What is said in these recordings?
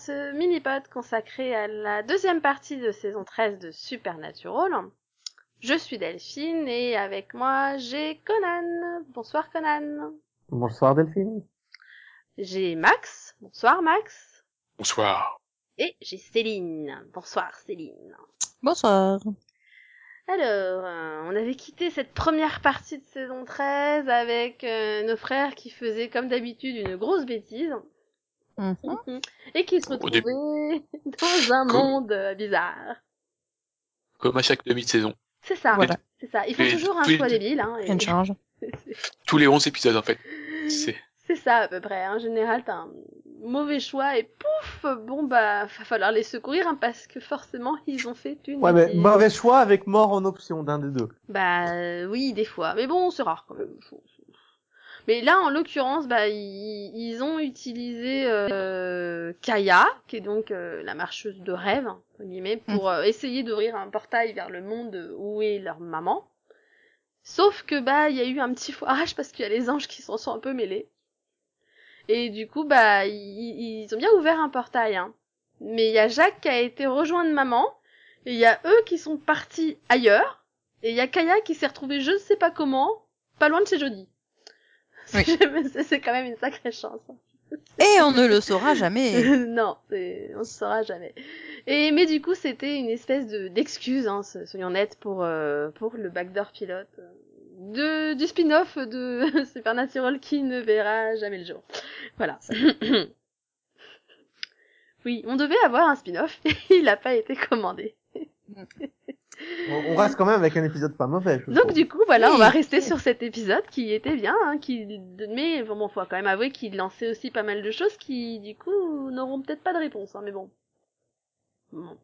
ce mini-pod consacré à la deuxième partie de saison 13 de Supernatural. Je suis Delphine et avec moi j'ai Conan. Bonsoir Conan. Bonsoir Delphine. J'ai Max. Bonsoir Max. Bonsoir. Et j'ai Céline. Bonsoir Céline. Bonsoir. Alors, euh, on avait quitté cette première partie de saison 13 avec euh, nos frères qui faisaient comme d'habitude une grosse bêtise Mhm. et qui se début. retrouvaient dans un Comme- monde euh, bizarre. Comme à chaque demi-saison. C'est ça, Voilà. c'est ça. Ils font Et toujours un choix débile. Hein, et- Rien ne change. Tous les 11 épisodes, en fait. C'est... C'est ça à peu près. En général, t'as un mauvais choix et pouf, bon bah, va falloir les secourir hein, parce que forcément ils ont fait une. Ouais, mais mauvais choix avec mort en option d'un des deux. Bah euh, oui, des fois. Mais bon, c'est rare quand même. Mais là, en l'occurrence, bah ils, ils ont utilisé euh, Kaya, qui est donc euh, la marcheuse de rêve entre guillemets, pour euh, essayer d'ouvrir un portail vers le monde où est leur maman. Sauf que bah il y a eu un petit foirage parce qu'il y a les anges qui s'en sont un peu mêlés. Et du coup bah ils, ils ont bien ouvert un portail. Hein. Mais il y a Jacques qui a été rejoint de maman et il y a eux qui sont partis ailleurs. Et il y a Kaya qui s'est retrouvée je ne sais pas comment, pas loin de chez Jodie. Oui. C'est- quand même une sacrée chance. Et on ne le saura jamais. non, c'est- on ne saura jamais. Et mais du coup, c'était une espèce de d'excuse, hein, so- soyons honnêtes, pour euh, pour le backdoor pilote euh, de du spin-off de Supernatural qui ne verra jamais le jour. Voilà. oui, on devait avoir un spin-off, il n'a pas été commandé. On, on reste quand même avec un épisode pas mauvais. je Donc du coup, voilà, on va rester sur cet épisode qui était bien, hein, qui mais bon, faut quand même avouer qu'il lançait aussi pas mal de choses qui, du coup, n'auront peut-être pas de réponse, hein, mais bon. Bon.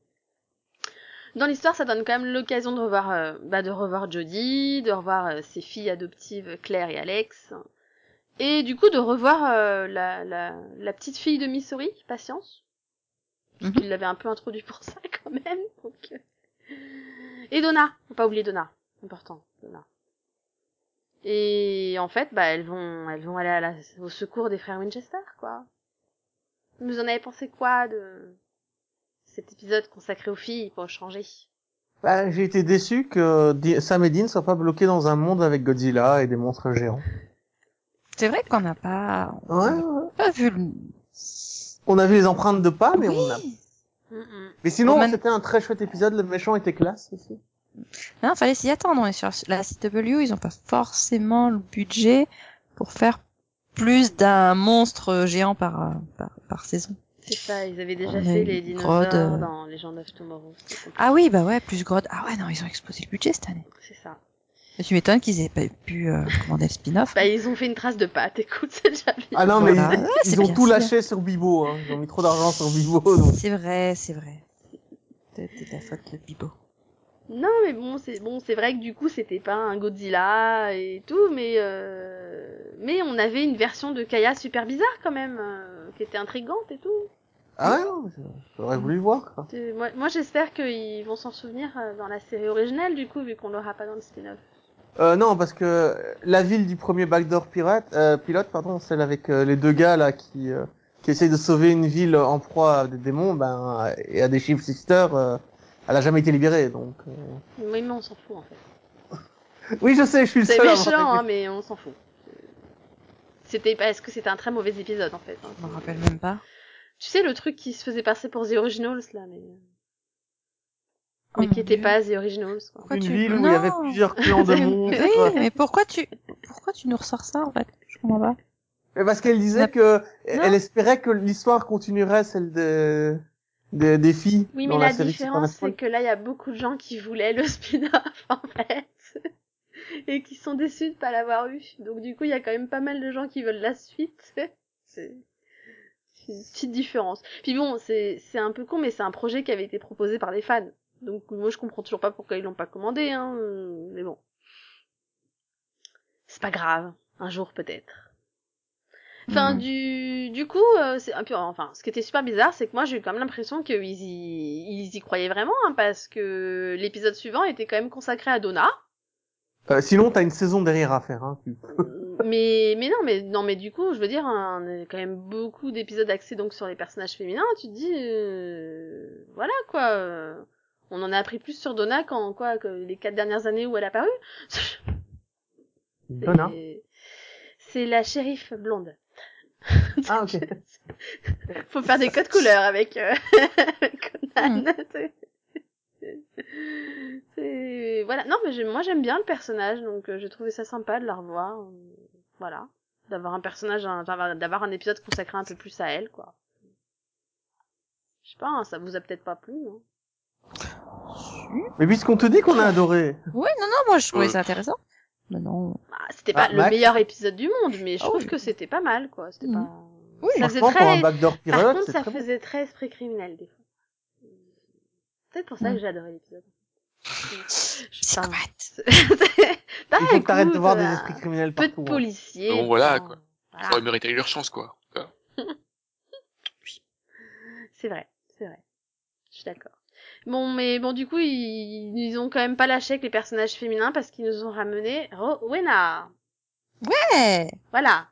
Dans l'histoire, ça donne quand même l'occasion de revoir, euh, bah, de revoir Jodie, de revoir euh, ses filles adoptives Claire et Alex, et du coup de revoir euh, la, la, la petite fille de Missouri, Patience, parce Mhm. qu'il l'avait un peu introduit pour ça quand même. Donc... Et Donna, faut pas oublier Donna, important, Donna. Et en fait, bah elles vont, elles vont aller à la, au secours des frères Winchester, quoi. Vous en avez pensé quoi de cet épisode consacré aux filles pour changer? Bah, j'ai été déçu que Sam et Dean soient pas bloqués dans un monde avec Godzilla et des monstres géants. C'est vrai qu'on n'a pas, on Ouais, n'a ouais. pas vu le... On a vu les empreintes de pas, mais on a. Mais sinon, c'était un très chouette épisode. Le méchant était classe aussi. Non, fallait s'y attendre. Et sur la CW, ils ont pas forcément le budget pour faire plus d'un monstre géant par, par, par saison. C'est ça, ils avaient déjà On fait les dinosaures grotte, euh. dans Legend of Tomorrow. Ah oui, bah ouais, plus Grodd. Ah ouais, non, ils ont explosé le budget cette année. C'est ça. Mais tu m'étonnes qu'ils aient pas pu euh, commander le spin-off. Bah ils ont fait une trace de pâte, écoute, c'est déjà bien. Ah non, mais Voilà. ils, Ouais, ils c'est ont tout lâché sur Bibo. Hein. Ils ont mis trop d'argent sur Bibo. C'est vrai, c'est vrai. C'était la faute de Bibo. Non, mais bon, c'est bon, c'est vrai que du coup, c'était pas un Godzilla et tout, mais euh... mais on avait une version de Kaya super bizarre quand même, euh, qui était intrigante et tout. Ah ouais, j'aurais voulu voir. Quoi. Moi, moi j'espère qu'ils vont s'en souvenir dans la série originale, du coup, vu qu'on l'aura pas dans le spin-off. Euh, non, parce que la ville du premier backdoor pirate, euh, pilote, pardon, celle avec euh, les deux gars là qui euh, qui essayent de sauver une ville en proie à des démons, ben et à des Shield Sisters, euh, elle a jamais été libérée, donc. euh. Oui, mais on s'en fout en fait. Oui, je sais, je suis le C'est seul. avoir méchant, hein, mais on s'en fout. C'était parce que c'était un très mauvais épisode en fait. hein. Je m'en rappelle même pas. Tu sais le truc qui se faisait passer pour The Originals là, mais mais mon qui était Dieu. pas The Originals quoi. Pourquoi une tu- ville où il y avait plusieurs clans de Oui, monstres. Oui, mais pourquoi tu, pourquoi tu nous ressors ça, en fait? Je comprends pas. Mais parce qu'elle disait La- que elle espérait que l'histoire continuerait celle des des, des filles Oui, dans mais la, série différence, c'est que là, il y a beaucoup de gens qui voulaient le spin-off, en fait. Et qui sont déçus de pas l'avoir eu. Donc, du coup, il y a quand même pas mal de gens qui veulent la suite. C'est c'est une petite différence. Puis bon, c'est c'est un peu con, mais c'est un projet qui avait été proposé par les fans. Donc, moi, je comprends toujours pas pourquoi ils l'ont pas commandé, hein. Mais bon. C'est pas grave. Un jour, peut-être. Enfin, Mhm. du, du coup, euh, c'est enfin, ce qui était super bizarre, c'est que moi, j'ai eu quand même l'impression qu'ils y, ils y croyaient vraiment, hein, parce que l'épisode suivant était quand même consacré à Donna. Euh, sinon, t'as une saison derrière à faire. Hein. tu- mais mais non mais non mais du coup je veux dire hein, on a quand même beaucoup d'épisodes axés donc sur les personnages féminins tu te dis euh, voilà quoi euh, on en a appris plus sur Donna qu'en quoi que les quatre dernières années où elle a apparu Donna. C'est- c'est la shérif blonde Ah, ok. faut faire des codes couleurs avec, euh, avec Conan. Hmm. Voilà non mais moi j'aime bien le personnage donc euh, j'ai trouvé ça sympa de la revoir voilà d'avoir un personnage un- d'avoir un épisode consacré un peu plus à elle quoi je sais pas hein, ça vous a peut-être pas plu hein. Mais puisqu'on te dit qu'on a adoré. Ouais, non, non, moi je trouvais Ouais. ça intéressant. Mais non. Bah, c'était Ah, pas le Max meilleur épisode du monde mais je Ah trouve oui. que c'était pas mal quoi c'était Mhm. pas Oui, ça faisait Franchement, pour un très backdoor par contre ça très bon. faisait très esprit criminel des fois peut-être pour ça Mm. que j'ai adoré l'épisode Je- Psychopathe. Bah, Il faut que t'arrêtes de voir des euh, esprits criminels peu de partout. hein. policiers. Bon, voilà, quoi. voilà. Ils auraient mérité leur chance, quoi. Quoi. C'est vrai, c'est vrai. Je suis d'accord. Bon, mais bon, du coup, ils, ils ont quand même pas lâché avec les personnages féminins parce qu'ils nous ont ramené Rowena. Ouais. Voilà.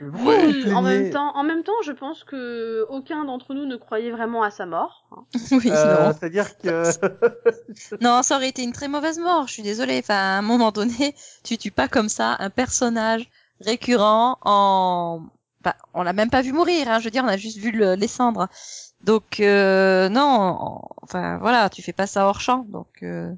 Ouais. En même temps, en même temps, je pense que aucun d'entre nous ne croyait vraiment à sa mort. hein. Oui, Euh, non. C'est-à-dire que Non, ça aurait été une très mauvaise mort, je suis désolée. Enfin, à un moment donné, tu tues pas comme ça un personnage récurrent en... Bah, on l'a même pas vu mourir, hein, je veux dire, on a juste vu le- les cendres. Donc, euh, non, en- enfin, voilà, tu fais pas ça hors champ. Donc, euh,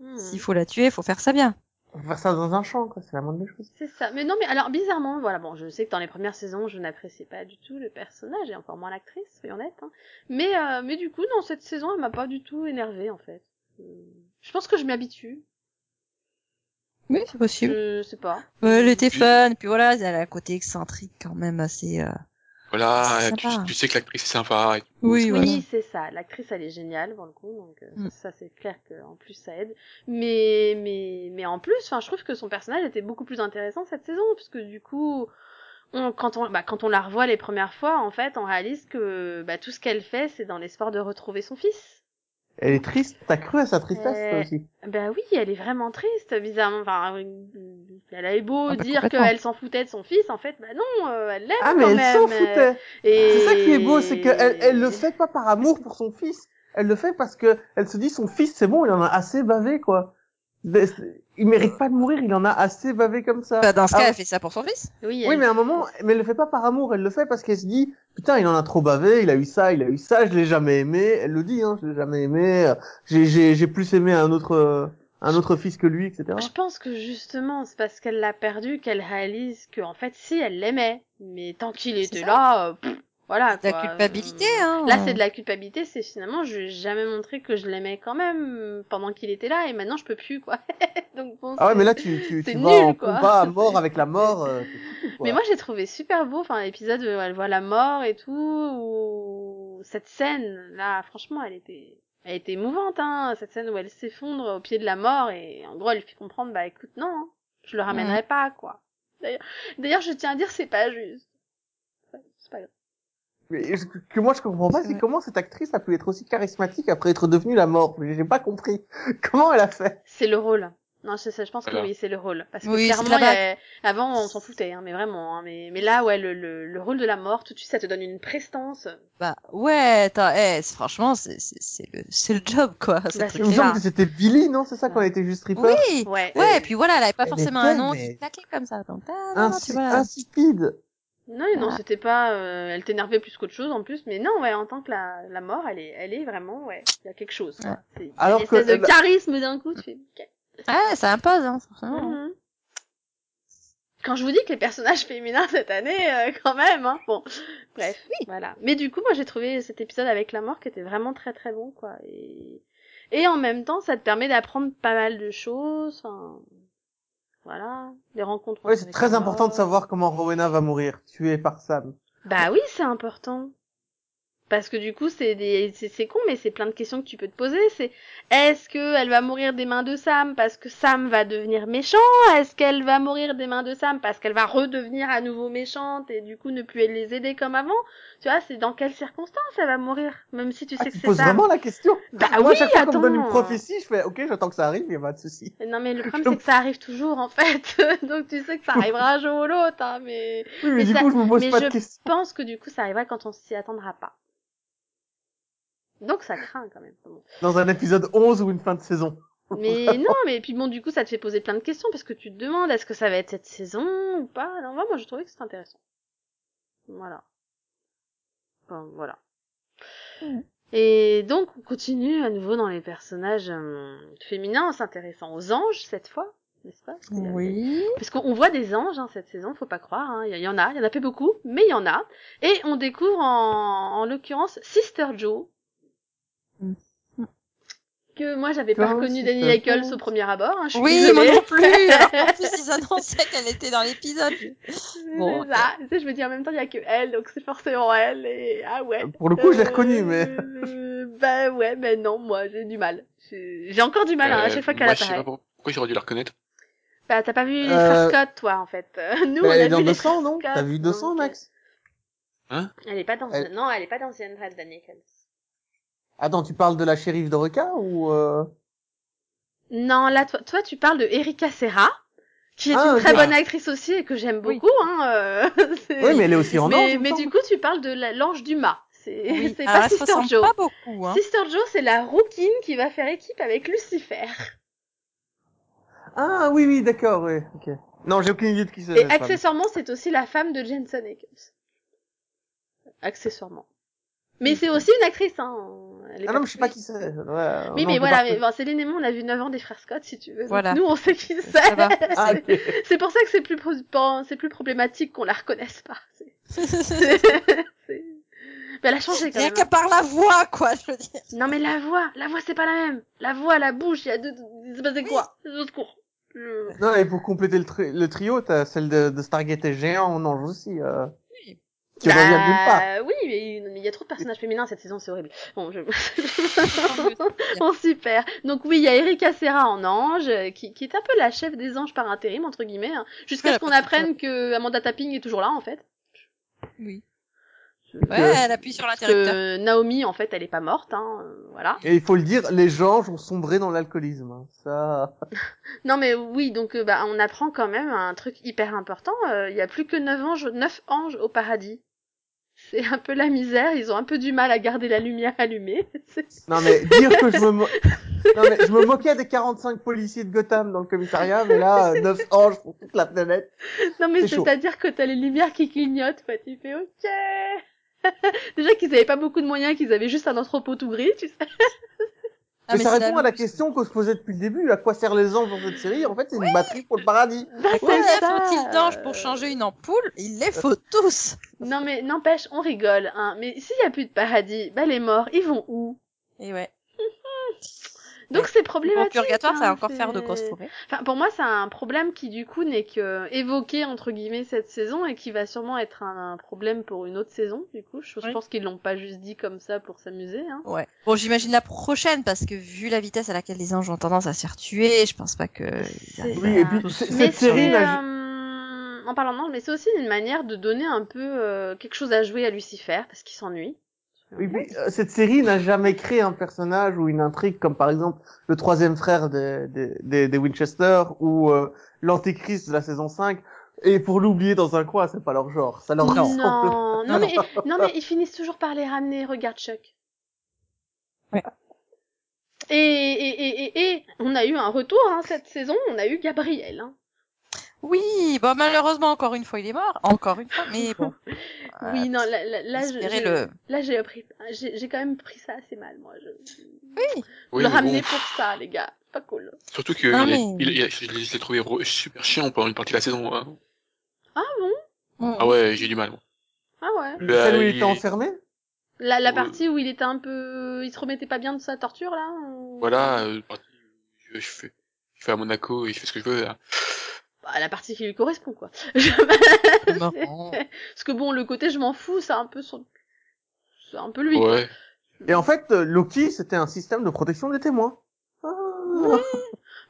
Hmm. s'il faut la tuer, faut faire ça bien. on va faire ça dans un champ, quoi. C'est la moindre des choses. C'est ça. Mais non, mais alors bizarrement, voilà, bon, je sais que dans les premières saisons, je n'appréciais pas du tout le personnage et encore moins l'actrice, soyons honnêtes. Hein. Mais euh, mais du coup, dans cette saison, elle m'a pas du tout énervée en fait. Euh, Je pense que je m'y habitue. Oui, c'est possible. Je sais pas. Ouais, elle était fun, puis voilà, elle a un côté excentrique quand même assez... euh, Voilà, C'est tu, sais que l'actrice est sympa. et- Oui, Oui, voilà. c'est ça. L'actrice, elle est géniale pour le coup, donc euh, Mm. ça, c'est clair qu'en plus ça aide. Mais mais mais en plus, enfin, je trouve que son personnage était beaucoup plus intéressant cette saison, puisque du coup, on, quand on bah, quand on la revoit les premières fois, en fait, on réalise que bah, tout ce qu'elle fait, c'est dans l'espoir de retrouver son fils. Elle est triste. T'as cru à sa tristesse, Euh, toi aussi? Bah oui, elle est vraiment triste, bizarrement. Enfin, euh, elle avait beau Ah bah, dire qu'elle s'en foutait de son fils, en fait, bah non, euh, elle l'aime Ah, quand mais elle s'en foutait. Et... C'est ça qui est beau, c'est qu'elle elle le fait pas par amour pour son fils. Elle le fait parce que elle se dit son fils, c'est bon, il en a assez bavé, quoi. Il mérite pas de mourir, il en a assez bavé comme ça. Bah, dans ce Ah, cas, elle fait ça pour son fils. Oui, Oui, mais à un moment, mais elle le fait pas par amour, elle le fait parce qu'elle se dit, putain, il en a trop bavé, il a eu ça, il a eu ça, je l'ai jamais aimé. Elle le dit, hein, je l'ai jamais aimé. euh, J'ai, j'ai, j'ai plus aimé un autre, euh, un autre fils que lui, etc. Je pense que justement, c'est parce qu'elle l'a perdu qu'elle réalise que en fait, si elle l'aimait, mais tant qu'il était ça. là, euh, pff, voilà. De la culpabilité, Euh, hein. Là, c'est de la culpabilité. C'est finalement, je lui ai jamais montré que je l'aimais quand même pendant qu'il était là, et maintenant je peux plus, quoi. Donc bon. Ah ouais, mais là, tu, tu, tu vas nul, en quoi. combat à mort avec la mort. euh. Mais moi, j'ai trouvé super beau, enfin, l'épisode où elle voit la mort et tout, où cette scène, là, franchement, elle était, elle était émouvante, hein, cette scène où elle s'effondre au pied de la mort et, en gros, elle lui fait comprendre, bah, écoute, non, hein, je le ramènerai pas, quoi. D'ailleurs, d'ailleurs, je tiens à dire, c'est pas juste. C'est pas grave. Mais ce que moi je comprends pas, C'est comment cette actrice a pu être aussi charismatique après être devenue la mort? J'ai pas compris. Comment elle a fait? C'est le rôle. Non, c'est ça, je pense que oui, c'est le rôle. Parce que Oui, clairement, a- avant, on s'en foutait, hein, mais vraiment, hein, mais, mais là, ouais, le, le, le rôle de la mort, tout de suite, ça te donne une prestance. Bah, ouais, t'as, eh, franchement, c'est, c'est, c'est le, c'est le job, quoi. Bah, Il c'est me semble que c'était Billy, non C'est ça quand elle était juste stripper Oui! Ouais. Ouais, et puis voilà, elle avait pas elle forcément était, un nom mais- qui claquait comme ça. Donc, ah, non, non, tu vois. Insipide. Non, non, Voilà. c'était pas. euh, elle t'énervait plus qu'autre chose en plus, mais non, ouais, en tant que la, la mort, elle est, elle est vraiment, ouais, il y a quelque chose. Quoi. Ouais. C'est- Alors une que espèce de la- charisme d'un coup, tu fais. ok. Ouais, ça impose, hein, forcément. Mhm. Quand je vous dis que les personnages féminins cette année, euh, quand même, hein. Bon, bref, voilà. Mais du coup, moi, j'ai trouvé cet épisode avec la mort qui était vraiment très très bon, quoi. Et et en même temps, ça te permet d'apprendre pas mal de choses. Enfin, voilà, des rencontres. Ouais, c'est très important de savoir comment Rowena va mourir, tuée par Sam. Bah oui, c'est important. Parce que du coup, c'est des, c'est, con, mais c'est plein de questions que tu peux te poser. C'est, est-ce que elle va mourir des mains de Sam parce que Sam va devenir méchant? Est-ce qu'elle va mourir des mains de Sam parce qu'elle va redevenir à nouveau méchante et du coup ne plus les aider comme avant? Tu vois, c'est dans quelles circonstances elle va mourir? Même si tu Ah, sais tu que c'est poses Sam. vraiment la question Bah Moi, oui, chaque fois qu'on me donne une prophétie, je fais, ok, j'attends que ça arrive, il y a pas de souci. Non mais le problème c'est que ça arrive toujours en fait, donc tu sais que ça arrivera un jour ou l'autre, hein, mais Oui, mais, Mais du ça- coup, je me pose mais pas je de questions. je pense que du coup ça arrivera quand on s'y attendra pas. Donc ça craint quand même. Bon. Dans un épisode 11 ou une fin de saison. Mais non, mais puis bon du coup ça te fait poser plein de questions parce que tu te demandes est-ce que ça va être cette saison ou pas? Non, moi moi je trouvais que c'était intéressant. Voilà. Enfin, voilà. Mm. Et donc on continue à nouveau dans les personnages euh, féminins en s'intéressant aux anges cette fois, n'est-ce pas? Parce Oui. parce qu'on on voit des anges hein, cette saison, faut pas croire. hein. Il y, y en a, il y en a pas beaucoup, mais il y en a. Et on découvre en, en l'occurrence Sister Joe. Que moi j'avais pas reconnu Danny Joe. au premier abord. Hein, je Oui, moi non plus. Alors qu'en plus, ils annonçaient qu'elle était dans l'épisode. Bon, C'est ça. Tu sais, je me dis en même temps il y a que elle, donc c'est forcément elle. Et ah ouais. Pour le coup, je l'ai Euh, reconnue, mais... euh, bah ouais, mais non, moi j'ai du mal. J'ai encore du mal hein, à Euh, chaque fois qu'elle moi, je sais apparaît. pas pour- pourquoi j'aurais dû la reconnaître. Bah t'as pas vu les Euh, frères Scott, toi en fait. Euh, Nous Mais on elle a vu les 200, non? Frères T'as vu 200, donc, Max? Elle est pas dans Elle- non, elle est pas dans The Danny Ackles. Attends, tu parles de la shérif d'Oreca ou... Euh... Non, là toi, toi tu parles de Erika Serra, qui est Ah, une très bonne actrice aussi et que j'aime Oui. beaucoup hein. euh, Oui, mais elle est aussi en mais, mais du coup tu parles de la- l'ange du mât. C'est Oui. Alors, pas Sister Joe. pas beaucoup, hein. Sister Joe, c'est la rouquine qui va faire équipe avec Lucifer. Ah oui, oui, d'accord, oui. ok. Non, j'ai aucune idée de qui c'est. Et accessoirement, c'est aussi la femme de Jensen Ackles. Accessoirement. Mais c'est aussi une actrice, hein. Elle est Ah non, mais je sais pas qui c'est. Ouais, Oui, mais voilà, mais bon, Céline et moi, on a vu 9 ans des frères Scott, si tu veux. Donc Voilà. nous, on sait qui c'est. Ah. C'est pour ça que c'est plus, pro- c'est plus problématique qu'on la reconnaisse pas. C'est- c'est- c'est- Mais elle a changé quand Rien même. que hein. par la voix, quoi, je veux dire. Non, mais la voix, la voix, c'est pas la même. La voix, la bouche, il y a deux, il se passait quoi? Au secours. Non, et pour compléter le, tri- le trio, t'as celle de, de Stargate et Géant en ange aussi. Euh, Qui revient de nulle part. Bah, oui, mais il y a trop de personnages féminins cette saison, c'est horrible. Bon, je... bon, super. Donc oui, il y a Erika Serra en ange, euh, qui, qui est un peu la chef des anges par intérim, entre guillemets, hein, jusqu'à ce qu'on apprenne que Amanda Tapping est toujours là, en fait. Oui. Je- Ouais, Euh, elle appuie sur l'interrupteur. Naomi, en fait, elle est pas morte, hein, euh, voilà. Et il faut le dire, les gens ont sombré dans l'alcoolisme. hein. Ça. Non, mais oui, donc euh, bah, on apprend quand même un truc hyper important. euh, Il y a plus que neuf anges, neuf anges au paradis. C'est un peu la misère, ils ont un peu du mal à garder la lumière allumée. Non mais dire que je me mo... non mais je me moquais des 45 policiers de Gotham dans le commissariat, mais là euh, 9 anges pour toute la planète. Non mais C'est chaud. c'est-à-dire que t'as les lumières qui clignotent, quoi. Tu fais ok. Déjà qu'ils avaient pas beaucoup de moyens, qu'ils avaient juste un entrepôt tout gris, tu sais. Ah, mais ça répond à la question qu'on se posait depuis le début. À quoi servent les anges dans cette série? En fait, c'est une batterie pour le paradis. Bah, Combien ça. faut-il d'anges pour changer une ampoule Il les faut tous. Non mais n'empêche, on rigole, hein. Mais s'il y a plus de paradis, bah les morts, ils vont où? Et ouais. Donc Ouais. c'est problématique. purgatoire, ça va hein, encore faire de c'est- grosses forêts. Enfin, pour moi, c'est un problème qui du coup n'est que évoqué entre guillemets cette saison et qui va sûrement être un, un problème pour une autre saison. Du coup, je, je Oui. pense qu'ils l'ont pas juste dit comme ça pour s'amuser. Hein. Ouais. Bon, j'imagine la prochaine parce que vu la vitesse à laquelle les anges ont tendance à se faire tuer, je pense pas que. Oui, et puis se cette série euh, en parlant d'ange, mais c'est aussi une manière de donner un peu euh, quelque chose à jouer à Lucifer parce qu'il s'ennuie. Oui, puis, euh, cette série n'a jamais créé un personnage ou une intrigue comme par exemple le troisième frère des, des, des, des Winchester ou euh, l'antéchrist de la saison 5. Et pour l'oublier dans un coin, c'est pas leur genre. Ça leur Non, non, Non, mais non mais ils finissent toujours par les ramener. Regarde Chuck. Ouais. Et, et, et, et, et on a eu un retour hein, cette saison. On a eu Gabriel. Hein. Oui, bon malheureusement encore une fois il est mort, encore une fois, mais bon. Euh, oui, non, là, là, là, j'ai- le- là j'ai appris, j'ai j'ai quand même pris ça assez mal, moi. Je... Oui. Oui, le ramener bon, pour ça, les gars, pas cool. surtout que Ah, il est- mais- il, il- l'ai je l'ai trouvé super chiant pendant une partie de la saison. hein. Ah bon? Mm. Ah ouais, j'ai du mal. moi. Ah ouais. Bah, Celle où il il- était enfermé? La, la Ouais. partie où il était un peu, il se remettait pas bien de sa torture là. ou- Voilà, euh, où je, je fais, je fais à Monaco et je fais ce que je veux. là. Bah, la partie qui lui correspond quoi. Parce que bon, le côté je m'en fous, c'est un peu son, c'est un peu lui. Ouais. Et en fait, euh, Loki, c'était un système de protection des témoins. Ah.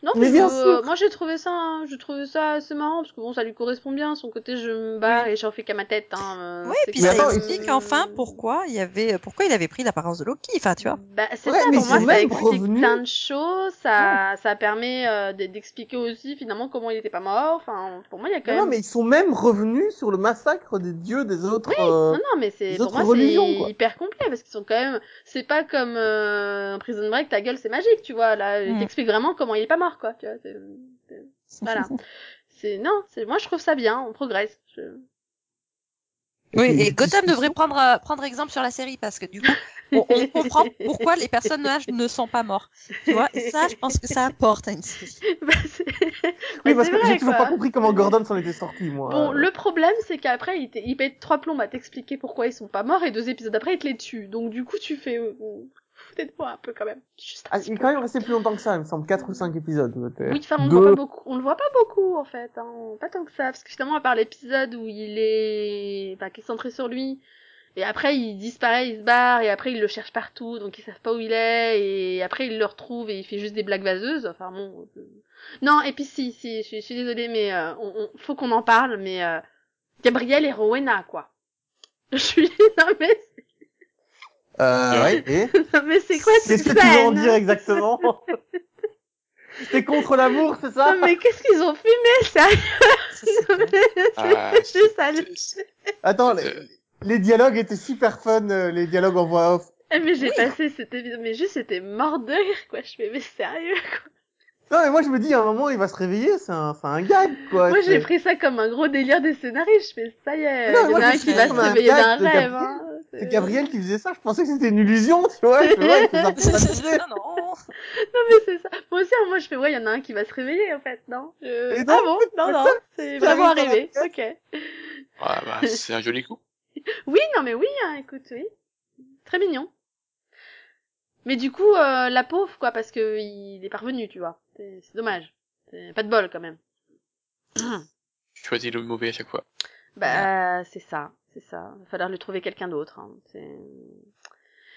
Non, Mais mais, bien euh, sûr. moi j'ai trouvé ça, hein, j'ai trouvé ça assez marrant parce que bon, ça lui correspond bien. Son côté, je me barre et j'en fais qu'à ma tête. Hein, euh, Oui, c'est puis ça attends, il- explique enfin pourquoi il y avait, pourquoi il avait pris l'apparence de Loki, enfin, tu vois. Bah, c'est Ouais, ça, mais pour ils moi, sont ça même explique revenus. plein de choses, ça, ça permet euh, d'expliquer aussi finalement comment il était pas mort, enfin, pour moi, il y a quand Non, même... non, mais ils sont même revenus sur le massacre des dieux des autres. euh, Non, non, mais c'est, pour moi, c'est hyper complet, parce qu'ils sont quand même, c'est pas comme euh, Prison Break, ta gueule, c'est magique, tu vois, là, il Mm. t'explique vraiment comment il est pas mort, quoi, tu vois, c'est, c'est- voilà. c'est, non, c'est, moi, je trouve ça bien, on progresse. Je... Oui, et Gotham devrait prendre, euh, prendre exemple sur la série parce que du coup, on, on comprend pourquoi les personnages ne sont pas morts. Tu vois, et ça, je pense que ça apporte à une série. Bah, c'est... Oui, bah, parce que j'ai toujours quoi. pas compris comment Gordon s'en était sorti, moi. Bon, Euh, le problème, c'est qu'après, il, il pète trois plombs à t'expliquer pourquoi ils sont pas morts, et deux épisodes après, il te les tue. Donc, du coup, tu fais... Foutez de moi un peu, quand même. Juste Ah, il est quand même resté plus longtemps que ça, il me semble, 4 ou 5 épisodes. peut-être. Oui, enfin, on le Deux. voit pas beaucoup. On le voit pas beaucoup, en fait. Hein. Pas tant que ça. Parce que finalement, à part l'épisode où il est... Enfin, qui est centré sur lui, et après, il disparaît, il se barre, et après, ils le cherchent partout, donc ils savent pas où il est, et après, ils le retrouvent, et il fait juste des blagues vaseuses. Enfin, bon... euh, Non, et puis si, si, je suis, je suis désolée, mais euh, on, on- faut qu'on en parle, mais... Euh... Gabriel et Rowena, quoi. Je suis... Non, mais, Euh, ouais, et non, mais c'est quoi cette Qu'est-ce que tu veux en dire exactement T'es contre l'amour, c'est ça Non, mais qu'est-ce qu'ils ont fumé, sérieux Ça. Ah, C'est juste c'est- Attends, les, les dialogues étaient super fun, euh, les dialogues en voix off. Eh, mais j'ai passé cette épisode, mais juste c'était mort de rire, quoi. Je fais, mais sérieux, quoi. Non, mais moi je me dis, à un moment, il va se réveiller, c'est un, c'est un gag, quoi. Moi, j'ai pris ça comme un gros délire des scénaristes. Je fais, ça y est, Non, il y en a un qui va se réveiller d'un rêve, Gabriel. hein. C'est Gabriel qui faisait ça, je pensais que c'était une illusion, tu vois. Je fais, ouais, ça. non, non. Non, mais c'est ça. Moi aussi, moi, je fais, ouais, il y en a un qui va se réveiller, en fait, non? Je... Ah non, bon? Non, non, c'est vraiment arrivé. Ok. Ah, bah, c'est un joli coup. Oui, non, mais oui, hein, écoute, oui. Très mignon. Mais du coup, euh, la pauvre, quoi, parce que il est parvenu, tu vois. C'est dommage. C'est pas de bol, quand même. Je choisis le mauvais à chaque fois. Bah, c'est ça, c'est ça. Il va falloir lui trouver quelqu'un d'autre. Hein. c'est-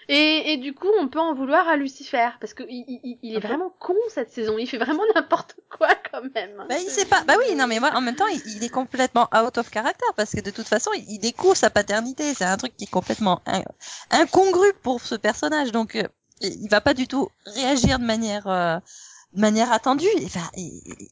Et, et du coup, on peut en vouloir à Lucifer, parce que il, il, il est vraiment con cette saison. Il fait vraiment n'importe quoi quand même. Bah, il sait pas. Bah oui, non, mais moi, en même temps, il, il est complètement out of character parce que de toute façon, il, il découvre sa paternité. C'est un truc qui est complètement in- incongru pour ce personnage. Donc, euh, il il va pas du tout réagir de manière, euh, de manière attendue. Enfin, il, il-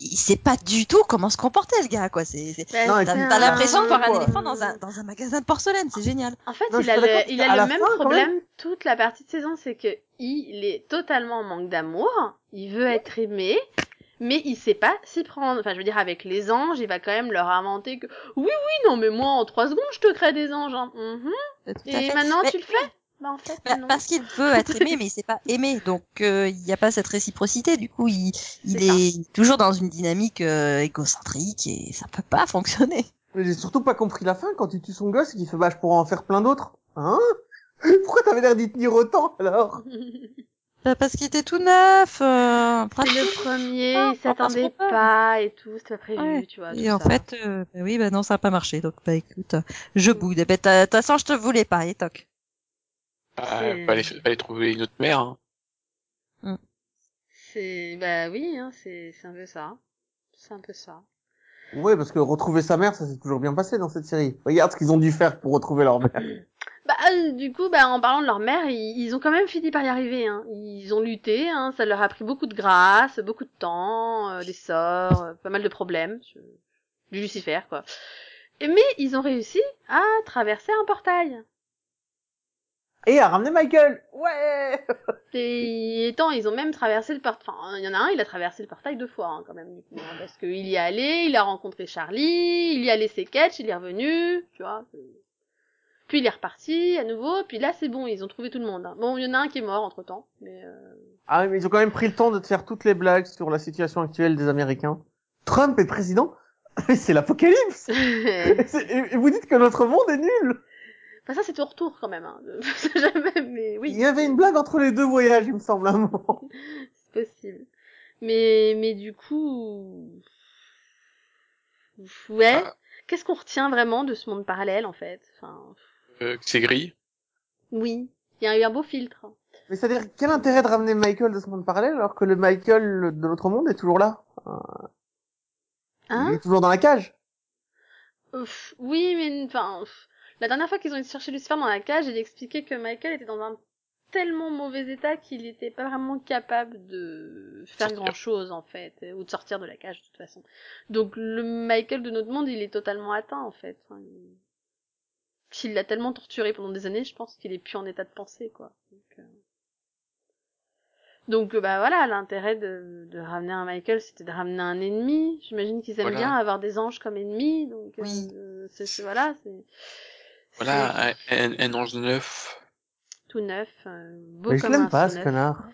il sait pas du tout comment se comporter, le gars, quoi. C'est, et puis, t'as l'impression de voir un éléphant dans un, dans un magasin de porcelaine. C'est génial. En fait, Non, il a le, il a le même fin, problème toute la partie de saison, c'est que il est totalement en manque d'amour. Il veut être aimé. Mais il sait pas s'y prendre. Enfin, je veux dire, avec les anges, il va quand même leur inventer que oui, oui, non, mais moi, en trois secondes, je te crée des anges. Hein. Mhm. À Et maintenant, Mais- tu le fais? Bah, en fait, Bah, non. parce qu'il veut être aimé, mais il sait pas aimer, donc euh, il n'y a pas cette réciprocité. Du coup, il, il est toujours dans une dynamique euh, égocentrique et ça peut pas fonctionner. Mais j'ai surtout pas compris la fin quand il tue son gosse et qu'il fait, bah, je pourrais en faire plein d'autres. Hein? Pourquoi t'avais l'air d'y tenir autant, alors? Bah, parce qu'il était tout neuf. Euh, le premier, Ah, il s'attendait pas et tout, c'était pas prévu, Ouais. tu vois. Et en ça. fait, euh, bah oui, bah non, ça a pas marché. Donc, bah écoute, euh, je boude. T'as- de toute façon, je te voulais pas, et toc. Ah, C'est- fallait, fallait trouver une autre mère. Hein. c'est, bah oui, hein, c'est, c'est un peu ça. C'est un peu ça. Ouais, parce que retrouver sa mère, ça s'est toujours bien passé dans cette série. Regarde ce qu'ils ont dû faire pour retrouver leur mère. Bah, euh, du coup, bah, en parlant de leur mère, ils, ils ont quand même fini par y arriver, hein. Ils ont lutté, hein. Ça leur a pris beaucoup de grâce, beaucoup de temps, euh, des sorts, euh, pas mal de problèmes. Je- Du Lucifer, quoi. Et- mais ils ont réussi à traverser un portail. Et à ramener Michael! Ouais! Et étant, ils ont même traversé le portail. Enfin, il y en a un, il a traversé le portail deux fois, hein, quand même, du coup, hein, parce qu'il y est allé, il a rencontré Charlie, il y a laissé Ketch, il est revenu, tu vois. Puis il est reparti à nouveau, puis là c'est bon, ils ont trouvé tout le monde. hein. Bon, il y en a un qui est mort entre temps, mais. Euh... Ah, mais ils ont quand même pris le temps de te faire toutes les blagues sur la situation actuelle des Américains. Trump est président? C'est l'apocalypse! Et vous dites que notre monde est nul! Enfin, ça c'est au retour quand même. Hein. Je sais jamais, mais Il oui, y avait une blague entre les deux voyages, il me semble, à un moment. c'est possible. Mais, mais du coup. Ouais. Ah. Qu'est-ce qu'on retient vraiment de ce monde parallèle en fait? Enfin... euh, c'est gris. Oui, il y a eu un beau filtre. Mais c'est-à-dire, quel intérêt de ramener Michael de ce monde parallèle alors que le Michael de l'autre monde est toujours là? Il Hein? Est toujours dans la cage. Ouf, Oui, mais enfin, ouf. La dernière fois qu'ils ont été chercher Lucifer dans la cage, il expliquait que Michael était dans un tellement mauvais état qu'il n'était pas vraiment capable de faire grand chose en fait, ou de sortir de la cage de toute façon. Donc le Michael de notre monde, il est totalement atteint en fait. Enfin, il... S'il l'a tellement torturé pendant des années, je pense qu'il est plus en état de penser quoi. Donc, euh... Donc, euh, bah voilà, l'intérêt de, de ramener un Michael, c'était de ramener un ennemi. J'imagine qu'ils aiment Voilà. bien avoir des anges comme ennemis, donc Oui. euh, c'est c'est- voilà, c'est Voilà, un, un, un ange neuf. tout neuf, euh, beau Mais je comme l'aime un pas, ce neuf. connard.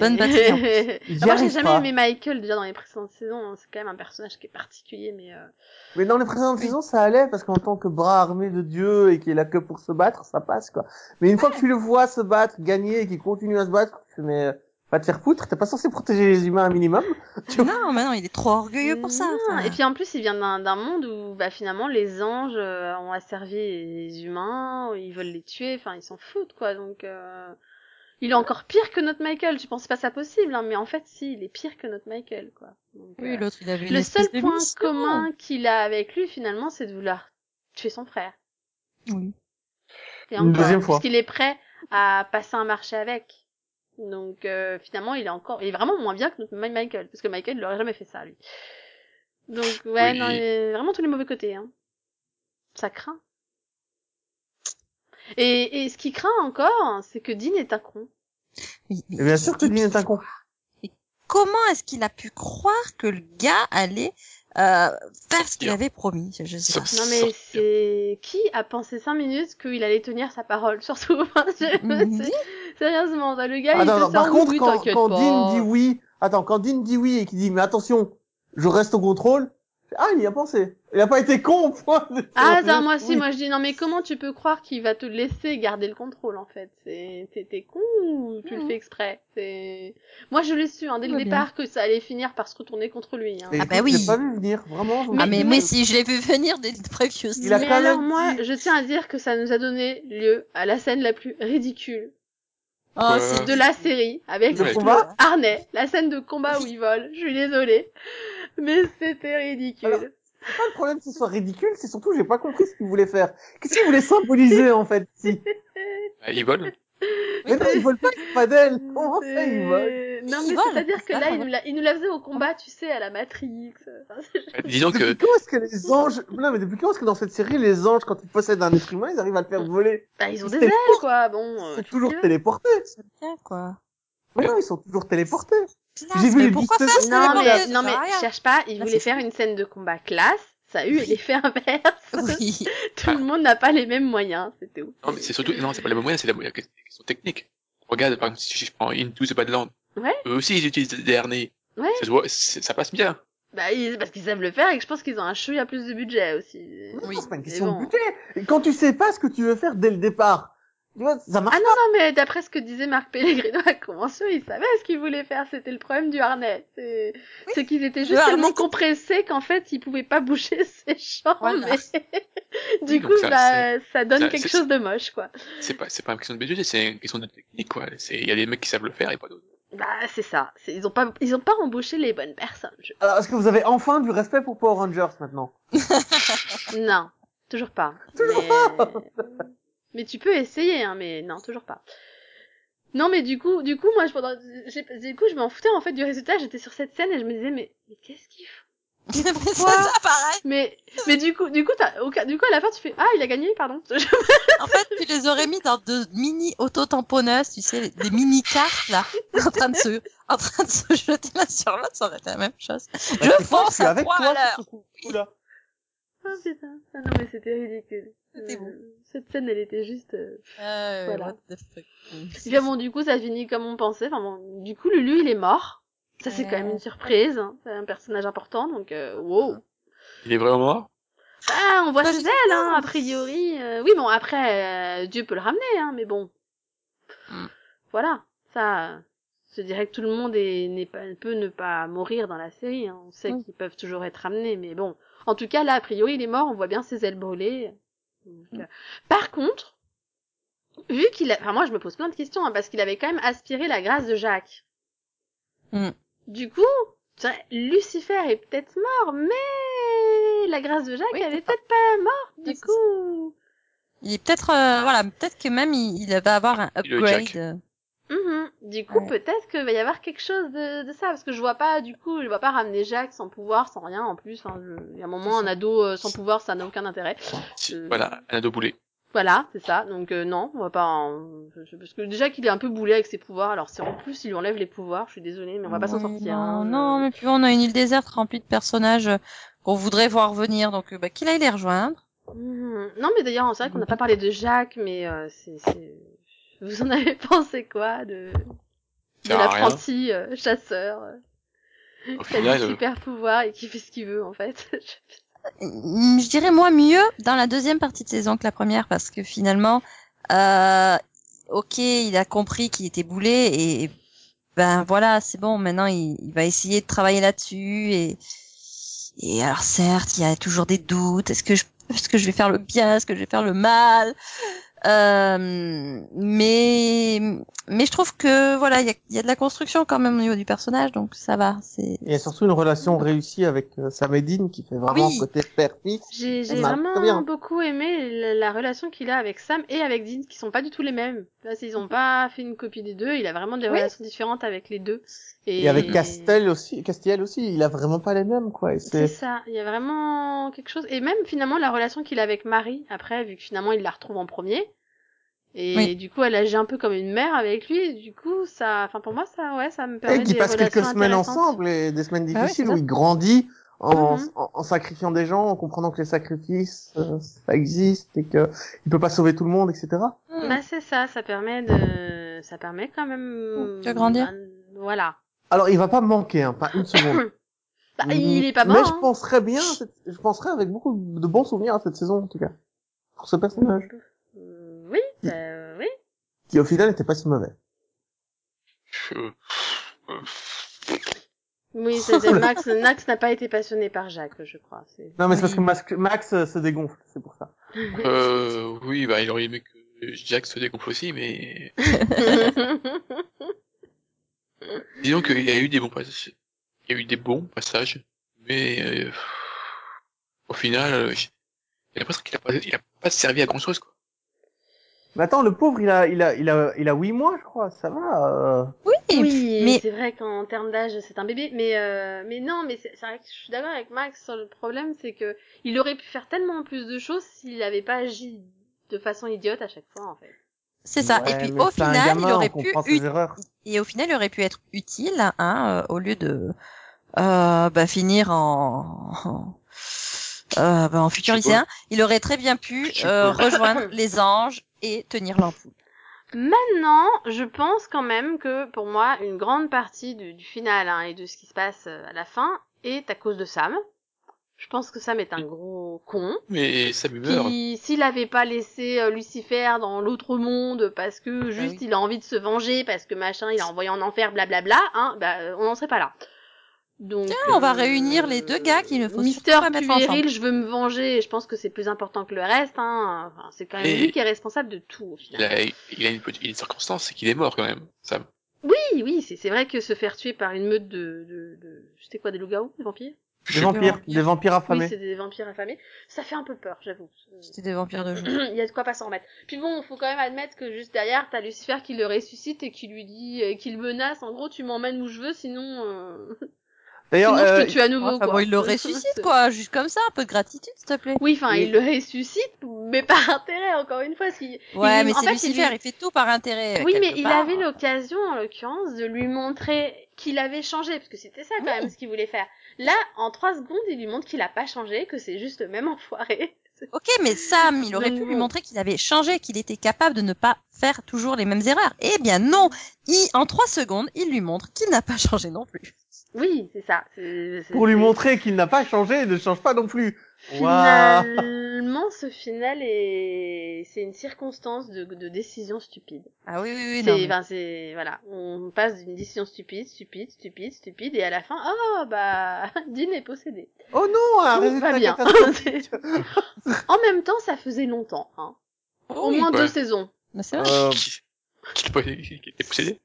Bonne Ah, moi, j'ai jamais pas. aimé Michael déjà dans les précédentes saisons. hein. C'est quand même un personnage qui est particulier, mais euh, Mais dans les précédentes saisons, ça allait parce qu'en tant que bras armé de Dieu et qu'il a que pour se battre, ça passe quoi. Mais une fois que tu le vois se battre, gagner et qu'il continue à se battre, tu fais mais euh, va te faire foutre. T'es pas censé protéger les humains un minimum. Tu vois. Non, mais non, il est trop orgueilleux pour ça. enfin. Et puis en plus, il vient d'un d'un monde où bah, finalement les anges euh, ont asservi les humains, ils veulent les tuer, enfin ils s'en foutent quoi. Donc euh, il est encore pire que notre Michael. Je pensais pas ça possible, hein, mais en fait si, il est pire que notre Michael quoi. Donc, Oui, euh, l'autre, il avait une le seul point mission. commun qu'il a avec lui finalement, c'est de vouloir tuer son frère. Oui. Et Une encore, deuxième fois. Puisqu'il est prêt à passer un marché avec. Donc euh, finalement, il est encore, il est vraiment moins bien que notre Michael, parce que Michael, il aurait jamais fait ça lui. Donc ouais, Oui. non, il est vraiment tous les mauvais côtés. Hein. Ça craint. Et, et ce qui craint encore, c'est que Dean est un con. Oui, mais- Et bien sûr que et Dean est un con. Comment est-ce qu'il a pu croire que le gars allait euh, faire ce qu'il avait promis Je, sais pas. Non mais c'est qui a pensé cinq minutes qu'il allait tenir sa parole surtout? Enfin, je- Mhm. Sérieusement, le gars il Attends, te attends, sort par contre, oui, quand, quand. Dean dit oui, attends, quand Dean dit oui et qu'il dit mais attention, je reste au contrôle, ah il y a pensé. Il a pas été con au point de... Ah, attends, moi aussi, oui. moi je dis non mais comment tu peux croire qu'il va te laisser garder le contrôle en fait? C'est t'es t'es con ou tu le fais exprès? C'est moi je l'ai su hein, dès le départ que ça allait finir par se retourner contre lui. Hein. Ah bah écoute, oui. Je l'ai pas vu venir, vraiment. Ah mais mais- moi si je l'ai vu venir des prévieux. Il a mais alors moi, je tiens à dire que ça nous a donné lieu à la scène la plus ridicule Oh, c'est de la série avec Le le combat harnais, la scène de combat où il vole. Je suis désolée, mais c'était ridicule. Alors, C'est pas le problème que ce soit ridicule, c'est surtout j'ai pas compris ce qu'il voulait faire. Qu'est-ce qu'il voulait symboliser en fait si Ah, il vole. Mais non, ils volent pas avec pas d'elle. Comment ça C'est- ils volent Non Ils mais c'est-à-dire que c'est là, ça. il nous l'a, il nous l'a faisait au combat, tu sais, à la Matrix. Enfin, c'est- Disons que Depuis quand est-ce que les anges... Non mais depuis quand est-ce que dans cette série, les anges, quand ils possèdent un être humain, ils arrivent à le faire voler? Bah, ils ont Ils des ailes, quoi. Bon. Ils euh, sont tu toujours téléportés. bien quoi. Mais non, ils sont toujours téléportés. J'ai vu mais les pourquoi dix faire saisons. ça Non mais non mais cherche pas. Il Là, voulait c'est faire une scène de combat classe. Ça a eu l'effet inverse. Oui. Tout le monde n'a pas les mêmes moyens. C'était ouf. non, mais c'est surtout non, c'est pas les moyens, c'est la la question technique. Regarde, par exemple, si je prends Into the Badland, Ouais. eux aussi ils utilisent des harnais. Ouais. Ça, se voit, ça passe bien. Bah ils- parce qu'ils savent le faire et que je pense qu'ils ont un chouïa plus de budget aussi. Oui. C'est pas une question bon. de budget. Et quand tu sais pas ce que tu veux faire dès le départ, ça marche Ah non, non, mais d'après ce que disait Marc Pellegrino à la convention, il savait ce qu'il voulait faire. C'était le problème du harnais. C'est Oui, qu'ils étaient juste tellement compressés qu'en fait, ils pouvaient pas bouger ses. Voilà. mais- du coup, ça, bah, ça donne ça, quelque chose de moche, quoi. C'est pas, c'est pas une question de budget, c'est une question de technique, quoi. C'est, il y a des mecs qui savent le faire et pas d'autres. Bah, c'est ça. Ils ont pas, ils ont pas embauché les bonnes personnes. je- Alors, est-ce que vous avez enfin du respect pour Power Rangers maintenant? Non, toujours pas. Toujours mais... mais tu peux essayer, hein, mais non, toujours pas. Non, mais du coup, du coup, moi, je, pendant... du coup, je m'en foutais en fait du résultat. J'étais sur cette scène et je me disais, mais, mais qu'est-ce qu'il faut Mais c'est pourquoi? ça pareil. Mais, mais du coup, du coup, t'as, au cas- du coup, à la fin, tu fais, ah, il a gagné, pardon. En fait, tu les aurais mis dans de mini auto-tamponneuses, tu sais, des mini cartes là, en train de se, en train de se jeter l'un sur l'autre, ça aurait été la même chose. Je Bah, je suis à avec toi à l'heure. Ah, putain. Ah non, mais c'était ridicule. C'était Euh, beau. Cette scène, elle était juste, euh, Euh, Voilà. what the fuck. Et bien bon, du coup, ça finit comme on pensait. Enfin bon, du coup, Lulu, il est mort. Ça, c'est quand même une surprise. hein. C'est un personnage important, donc euh, wow. Il est vraiment mort? Ah, on voit ses ailes, hein, a priori. Euh, oui, bon, après, euh, Dieu peut le ramener, hein, mais bon. Hmm. Voilà, ça... Je dirais que tout le monde est, n'est pas, peut ne pas mourir dans la série. hein. On sait Oui. qu'ils peuvent toujours être ramenés, mais bon. En tout cas, là, a priori, il est mort. On voit bien ses ailes brûlées. Donc, euh, Par contre, vu qu'il a, enfin moi je me pose plein de questions hein, parce qu'il avait quand même aspiré la grâce de Jacques. Mm. Du coup, Lucifer est peut-être mort, mais la grâce de Jacques Oui, elle est peut-être pas morte. Du coup, Il est peut-être, euh, voilà, peut-être que même il, il va avoir un Le Jack. upgrade. Mhm. du coup Ouais. peut-être qu'il va y avoir quelque chose de, de ça parce que je vois pas du coup, je vois pas ramener Jacques sans pouvoir, sans rien en plus. Enfin, je- il y a un moment un ado euh, sans pouvoir, ça n'a aucun intérêt. Euh, Voilà, un ado boulet. Voilà, c'est ça. Donc euh, non, on va pas. en- je- Parce que déjà qu'il est un peu boulé avec ses pouvoirs, alors si en plus il lui enlève les pouvoirs, je suis désolée, mais on va pas s'en sortir. Non, hein, non, mais puis on a une île déserte remplie de personnages qu'on voudrait voir venir, donc bah, qu'il aille les rejoindre. Mhm. Non, mais d'ailleurs, c'est vrai qu'on n'a pas parlé de Jacques, mais euh, c'est... vous en avez pensé quoi de, de l'apprenti euh, chasseur euh, Au qui a final, des euh, super pouvoirs et qui fait ce qu'il veut en fait. Mm, Je dirais moi mieux dans la deuxième partie de saison que la première, parce que finalement, euh, ok, il a compris qu'il était boulé et ben voilà, c'est bon. Maintenant, il, il va essayer de travailler là-dessus et et alors certes, il y a toujours des doutes. Est-ce que je est-ce que je vais faire le bien, est-ce que je vais faire le mal? Euh, mais mais je trouve que voilà, il y a, il y a de la construction quand même au niveau du personnage, donc ça va. C'est Il y a surtout une relation réussie avec euh, Sam et Dean qui fait vraiment Oui. côté père-fils. J'ai, j'ai vraiment bien. beaucoup aimé la, la relation qu'il a avec Sam et avec Dean, qui sont pas du tout les mêmes. Là, ils ont pas fait une copie des deux, il a vraiment des Oui. relations différentes avec les deux. Et, Et avec Castel aussi, Castiel aussi, il a vraiment pas les mêmes quoi. Et C'est c'est ça, il y a vraiment quelque chose. Et même finalement la relation qu'il a avec Marie, après, vu que finalement il la retrouve en premier. Et Oui. du coup, elle agit un peu comme une mère avec lui. Et du coup, ça, enfin pour moi, ça, ouais, ça me permet et qui passent quelques semaines ensemble et des semaines Ah ouais, difficiles où il grandit en, Mhm. en, en sacrifiant des gens, en comprenant que les sacrifices euh, ça existe et que il peut pas sauver tout le monde, etc. Bah c'est ça, ça permet de, ça permet quand même. De grandir. Voilà. Alors il va pas manquer, hein, pas une seconde. Bah, il est pas Mais mort. je hein. penserais bien, je penserais avec beaucoup de bons souvenirs à cette saison en tout cas pour ce personnage oui, bah, oui. qui au final n'était pas si mauvais. Oui, c'est Max. Max n'a pas été passionné par Jacques, je crois. Non mais c'est parce que Max, Max euh, se dégonfle, c'est pour ça. euh, oui, bah, il aurait aimé que Jack se dégonfle aussi, mais disons qu'il y a eu des bons passages. Il y a eu des bons passages, mais euh, au final, j'ai l'impression qu'il a pas, il a pas servi à grand chose, quoi. Mais attends, le pauvre il a, il a, il a, il a huit mois je crois, ça va. euh. oui, Oui, mais c'est vrai qu'en termes d'âge, c'est un bébé, mais euh, mais non, mais c'est vrai que je suis d'accord avec Max sur le problème, c'est que il aurait pu faire tellement plus de choses s'il n'avait pas agi de façon idiote à chaque fois, en fait. c'est ça. Ouais, et puis au final, gamin, il aurait pu et au final, il aurait pu être utile, hein, euh, au lieu de euh, bah, finir en euh, bah, en futur lycéen. Il aurait très bien pu euh, rejoindre les anges et tenir l'ampoule. Maintenant, je pense quand même que pour moi, une grande partie du, du final hein, et de ce qui se passe euh, à la fin est à cause de Sam. Je pense que Sam est un gros con. Mais ça me meurt. S'il avait pas laissé euh, Lucifer dans l'autre monde parce que juste oui. il a envie de se venger, parce que machin, il a envoyé en enfer, blablabla, hein, bah, on n'en serait pas là. Donc, Tiens, on va réunir les deux gars qu'il ne faut Mister pas mettre Puéril, ensemble. je veux me venger, et je pense que c'est plus important que le reste, hein. Enfin, c'est quand même Et- lui qui est responsable de tout, au Il final. a, il a une petite, il a une circonstance, c'est qu'il est mort quand même. Ça, Oui, oui, c'est, vrai que se faire tuer par une meute de, de, de, c'était quoi, des loups-garous, des vampires? Des vampires, vampires. des vampires Oui, affamés. c'est des vampires affamés. Ça fait un peu peur, j'avoue. C'était des vampires de jour. Il y a de quoi pas s'en remettre. Puis bon, faut quand même admettre que juste derrière, t'as Lucifer qui le ressuscite et qui lui dit, euh, qui le menace, en gros, tu m'emmènes où je veux, sinon, euh... D'ailleurs, sinon je euh, te tue à nouveau, Enfin quoi. bon, il le ressuscite, quoi, juste comme ça, un peu de gratitude, s'il te plaît. Oui, enfin, Oui. il le ressuscite, mais par intérêt, encore une fois. Si... Ouais, il- mais c'est Lucifer, il- il... fait tout par intérêt. Oui, mais il avait l'occasion, en l'occurrence, de lui montrer qu'il avait changé, parce que c'était ça quand Oui. même ce qu'il voulait faire. Là, en trois secondes, il lui montre qu'il a pas changé, que c'est juste le même enfoiré. Ok, mais Sam, il aurait pu lui montrer qu'il avait changé, qu'il était capable de ne pas faire toujours les mêmes erreurs. Eh bien non, il, en trois secondes, il lui montre qu'il n'a pas changé non plus. Oui, c'est ça. c'est- c'est- pour lui montrer qu'il n'a pas changé, il ne change pas non plus. Finalement, ce final est, c'est une circonstance de, de décision stupide. Ah oui, oui, oui. C'est, non, mais- enfin, c'est, voilà, on passe d'une décision stupide, stupide, stupide, stupide, et à la fin, oh, bah, Dean est possédé. Oh non, un Tout résultat va bien. en même temps, ça faisait longtemps, hein. Au Oui. moins Ouais. deux saisons. Mais c'est vrai. Euh, Qui, qui, qui, qui était possédé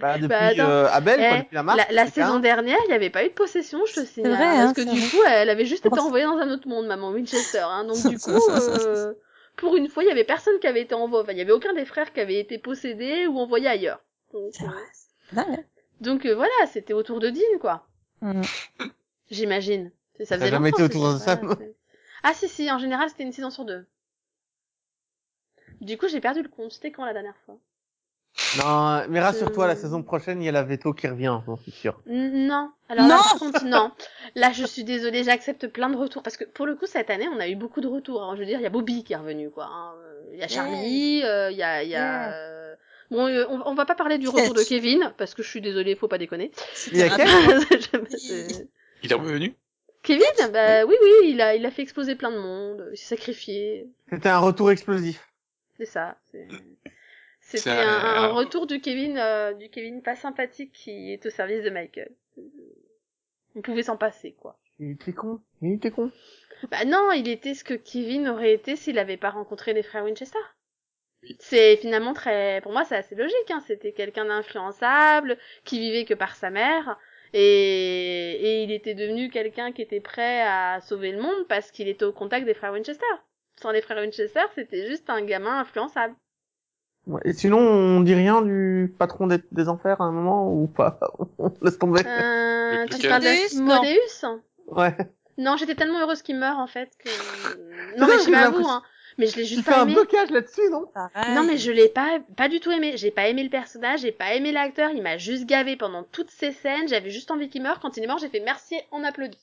bah, depuis Bah, attends. euh, Abel, quoi, Eh, depuis la marche. La, la saison dernière, il n'y avait pas eu de possession, je te signale. vrai, hein, hein, parce que du vrai. coup, elle avait juste été envoyée dans un autre monde, maman Winchester. Hein, donc du coup, euh, pour une fois, il y avait personne qui avait été envoyé. Enfin, il y avait aucun des frères qui avait été possédé ou envoyé ailleurs. Donc, C'est euh, vrai. Dingue, hein. donc euh, voilà, c'était autour de Dean, quoi. Mm. J'imagine. Ça faisait jamais longtemps, été autour de ça. voilà, Ah si, si, en général, c'était une saison sur deux. Du coup, j'ai perdu le compte. C'était quand la dernière fois? Non, mais rassure-toi, la saison prochaine, il y a la veto qui revient, j'en suis sûr. Non. Alors là, Non. par contre, non. Là, je suis désolée, j'accepte plein de retours parce que pour le coup, cette année, on a eu beaucoup de retours. hein. Je veux dire, il y a Bobby qui est revenu, quoi. hein. Il y a Charlie, euh, il y a, il y a. Ouais. euh, Bon, euh, on, on va pas parler du retour de Kevin parce que je suis désolée, faut pas déconner. Il y a quel Il est revenu? Kevin, bah oui, oui, il a, il a fait exploser plein de monde, il s'est sacrifié. C'était un retour explosif. C'est ça. C'était un, un- un retour du Kevin, euh, du Kevin pas sympathique qui est au service de Michael. On pouvait s'en passer, quoi. Il était con. Il était con. Bah non, il était ce que Kevin aurait été s'il avait pas rencontré les frères Winchester. Oui. C'est finalement très, pour moi, c'est assez logique. Hein. C'était quelqu'un d'influençable qui vivait que par sa mère, et, et il était devenu quelqu'un qui était prêt à sauver le monde parce qu'il était au contact des frères Winchester. Sans les frères Winchester, c'était juste un gamin influençable. Ouais, Et sinon, on dit rien du patron des, des enfers à un moment ou pas? On laisse tomber. Euh, tu parles de non. Modéus Ouais. Non, j'étais tellement heureuse qu'il meure en fait que. Non mais je l'impression- hein. Mais je l'ai Tu juste fais pas un blocage là-dessus, non? Pareil. Non mais je l'ai pas pas du tout aimé. J'ai pas aimé le personnage, j'ai pas aimé l'acteur. Il m'a juste gavé pendant toutes ces scènes. J'avais juste envie qu'il meure. Quand il est mort, j'ai fait merci, on applaudit.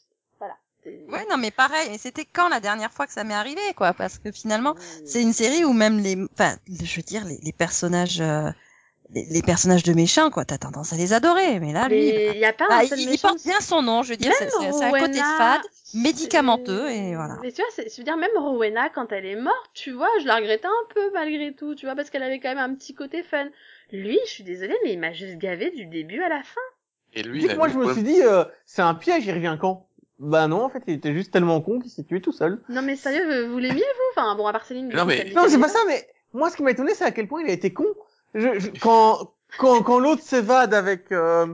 Ouais, non, mais pareil. Mais c'était quand la dernière fois que ça m'est arrivé, quoi Parce que finalement, c'est une série où même les, enfin, je veux dire, les, les personnages, euh, les, les personnages de méchants, quoi, t'as tendance à les adorer. Mais là, lui, Mais bah, il y a pas bah, un il, seul il porte bien son nom, je veux dire. C'est c'est- c'est un côté fade, médicamenteux, et voilà. Mais tu vois, c'est- je veux dire, même Rowena, quand elle est morte, tu vois, je la regrettais un peu malgré tout, tu vois, parce qu'elle avait quand même un petit côté fun. Lui, je suis désolée, mais il m'a juste gavé du début à la fin. Et lui, Tu sais il que a moi, je me problème- suis dit, euh, c'est un piège, il revient quand? Bah non, en fait, il était juste tellement con qu'il s'est tué tout seul. Non mais sérieux, vous- vous l'aimiez vous? Enfin bon, à part Céline. Non, mais- Non, c'est pas ça, mais moi, ce qui m'a étonné, c'est à quel point il a été con. Je, je- quand quand quand l'autre s'évade avec euh,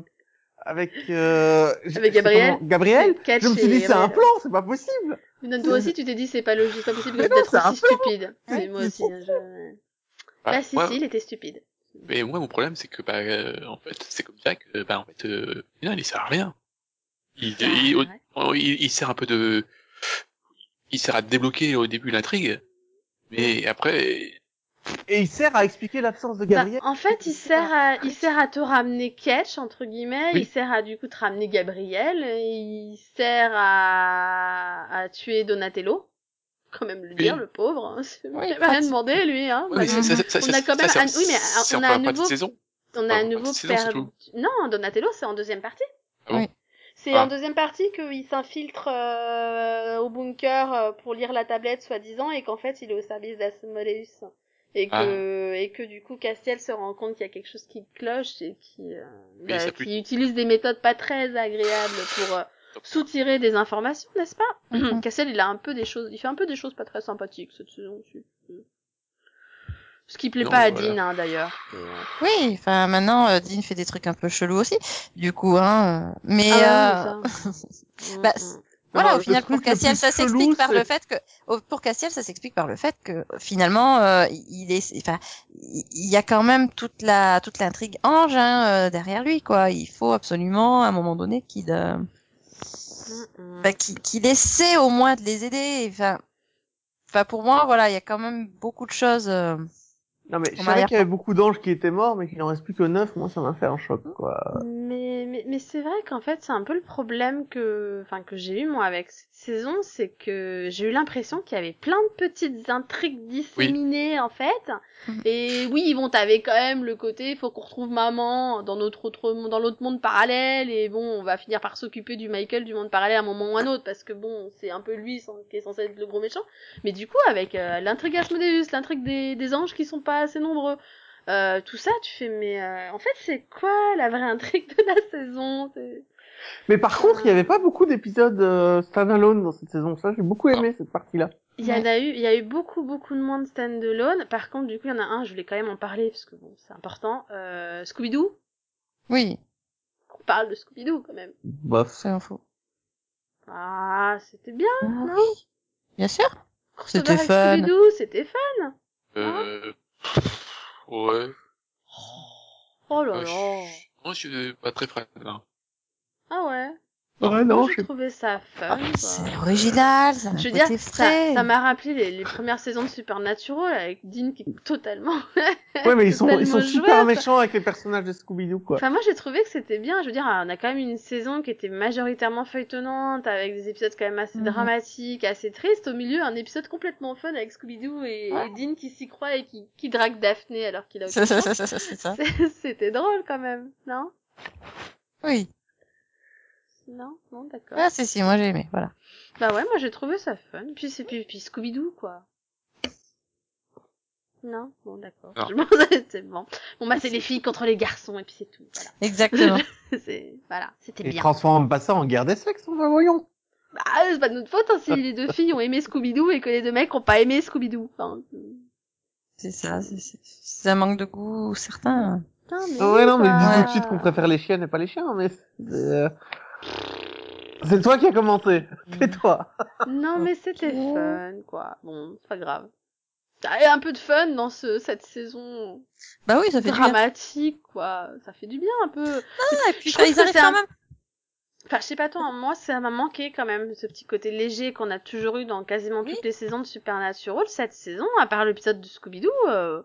avec euh, Avec Gabriel comment- Gabriel, Catch je me suis dit c'est un plan, c'est pas possible. Non, toi aussi, tu t'es dit c'est pas logique, c'est pas possible d'être c'est aussi stupide. Mais moi c'est aussi, hein, je... Bah, Bah si, moi- si, il était stupide. Mais moi, mon problème, c'est que, bah, euh, en fait, c'est comme ça que, bah, en fait, euh, non, il sert à rien. Il, Ah, il, ouais. il, il sert un peu de, il sert à débloquer au début l'intrigue, mais après, Et il sert à expliquer l'absence de Bah, Gabriel. en fait, il sert à, il sert à te ramener Ketch, entre guillemets, Oui. il sert à, du coup, te ramener Gabriel, il sert à, à tuer Donatello. Quand même le Oui. dire, le pauvre. hein. Oui, il avait rien demandé, lui, hein. Bah, ça, ça, on ça, a quand même ça, un- oui, mais on a un nouveau- saison. On a en nouveau perdu. Non, Donatello, c'est en deuxième partie. Ah bon Oui. C'est Ah. en deuxième partie qu'il s'infiltre euh, au bunker euh, pour lire la tablette, soi-disant, et qu'en fait, il est au service d'Asmodeus. Et que, et que du coup, Castiel se rend compte qu'il y a quelque chose qui cloche et qui, euh, bah, qui utilise des méthodes pas très agréables pour euh, soutirer des informations, n'est-ce pas? Mhm. Castiel, il a un peu des choses, il fait un peu des choses pas très sympathiques cette saison. Ce qui plaît Non, pas à voilà. Dean, hein, d'ailleurs. Euh, Oui, enfin maintenant, euh, Dean fait des trucs un peu chelous aussi, du coup, hein. euh, Mais ah euh, bah, Mm, mm. voilà, Non, au final, pour Cassiel, ça s'explique par le fait que, pour Cassiel, ça s'explique par le fait que finalement, euh, il est, enfin, il y a quand même toute la toute l'intrigue Ange hein, euh, derrière lui, quoi. Il faut absolument, à un moment donné, qu'il euh, Mm, mm. bah, qu'il qu'il essaie au moins de les aider. Enfin, enfin pour moi, voilà, il y a quand même beaucoup de choses. Non mais je savais qu'il y avait beaucoup d'anges qui étaient morts, mais qu'il en reste plus que neuf. Moi, ça m'a fait un choc, quoi. Mais, Mais, mais c'est vrai qu'en fait, c'est un peu le problème que, enfin, que j'ai eu moi avec cette saison, c'est que j'ai eu l'impression qu'il y avait plein de petites intrigues disséminées en fait. Et oui, bon, t'avais quand même le côté, faut qu'on retrouve maman dans notre autre, dans l'autre monde parallèle, et bon, on va finir par s'occuper du Michael du monde parallèle à un moment ou à un autre, parce que bon, c'est un peu lui qui est censé être le gros méchant. Mais du coup, avec euh, l'intrigue Asmodeus, l'intrigue des, des anges qui sont pas assez nombreux. Euh, tout ça, tu fais, mais euh, en fait, c'est quoi la vraie intrigue de la saison? Mais par contre, il y avait pas beaucoup d'épisodes euh, standalone dans cette saison. Ça, j'ai beaucoup aimé cette partie-là. Il y en a eu, il y a eu beaucoup, beaucoup de moins de stand-alone. Par contre, du coup, il y en a un, je voulais quand même en parler parce que bon, c'est important. Euh, Scooby-Doo? Oui, On parle de Scooby-Doo quand même. Bof. c'est info. Ah, c'était bien. Ah, Non? oui, bien sûr. C'était fun. Scooby-Doo, c'était fun. Euh... Ouais. Oh là là. Moi, je suis pas très fan. Hein. Ah ouais. Ouais, Moi, non, je j'ai trouvé ça fun. quoi. C'est original, ça a un Je veux dire, ça, frais. ça m'a rappelé les, les premières saisons de Supernatural avec Dean qui est totalement. Ouais, mais ils sont, ils sont super méchants avec les personnages de Scooby-Doo, quoi. Enfin, moi, j'ai trouvé que c'était bien. Je veux dire, on a quand même une saison qui était majoritairement feuilletonnante, avec des épisodes quand même assez Mhm. dramatiques, assez tristes. Au milieu, un épisode complètement fun avec Scooby-Doo et, et Dean qui s'y croit et qui, qui drague Daphné alors qu'il a. C'est- C'était drôle quand même, non? Oui. Non Non, d'accord. Ah, si, si, moi j'ai aimé, voilà. Bah ouais, moi j'ai trouvé ça fun. Puis c'est puis, puis Scooby-Doo, quoi. Non? Bon, d'accord. C'est bon. Bon, bah c'est les filles contre les garçons et puis c'est tout. Voilà. Exactement. c'est voilà, c'était Ils bien. transforment pas ça en guerre des sexes, enfin, voyons. Bah, c'est pas de notre faute hein, si les deux filles ont aimé Scooby-Doo et que les deux mecs ont pas aimé Scooby-Doo. Enfin, c'est ça, c'est- c'est c'est un manque de goût certain. putain, mais Ah ouais, non, mais dis tout de suite qu'on préfère les chiennes et pas les chiens, mais c'est, euh, c'est toi qui as commenté. C'est toi. Non, mais c'était fun, quoi. Bon, c'est pas grave. Il y a un peu de fun dans ce, cette saison Bah oui, ça fait du bien. dramatique, quoi. Ça fait du bien un peu. Ah, et puis Je trouve ils que arrivent c'est quand un- même. Enfin, je sais pas toi, moi ça m'a manqué quand même ce petit côté léger qu'on a toujours eu dans quasiment Oui. toutes les saisons de Supernatural. Cette saison, à part l'épisode de Scooby-Doo, euh...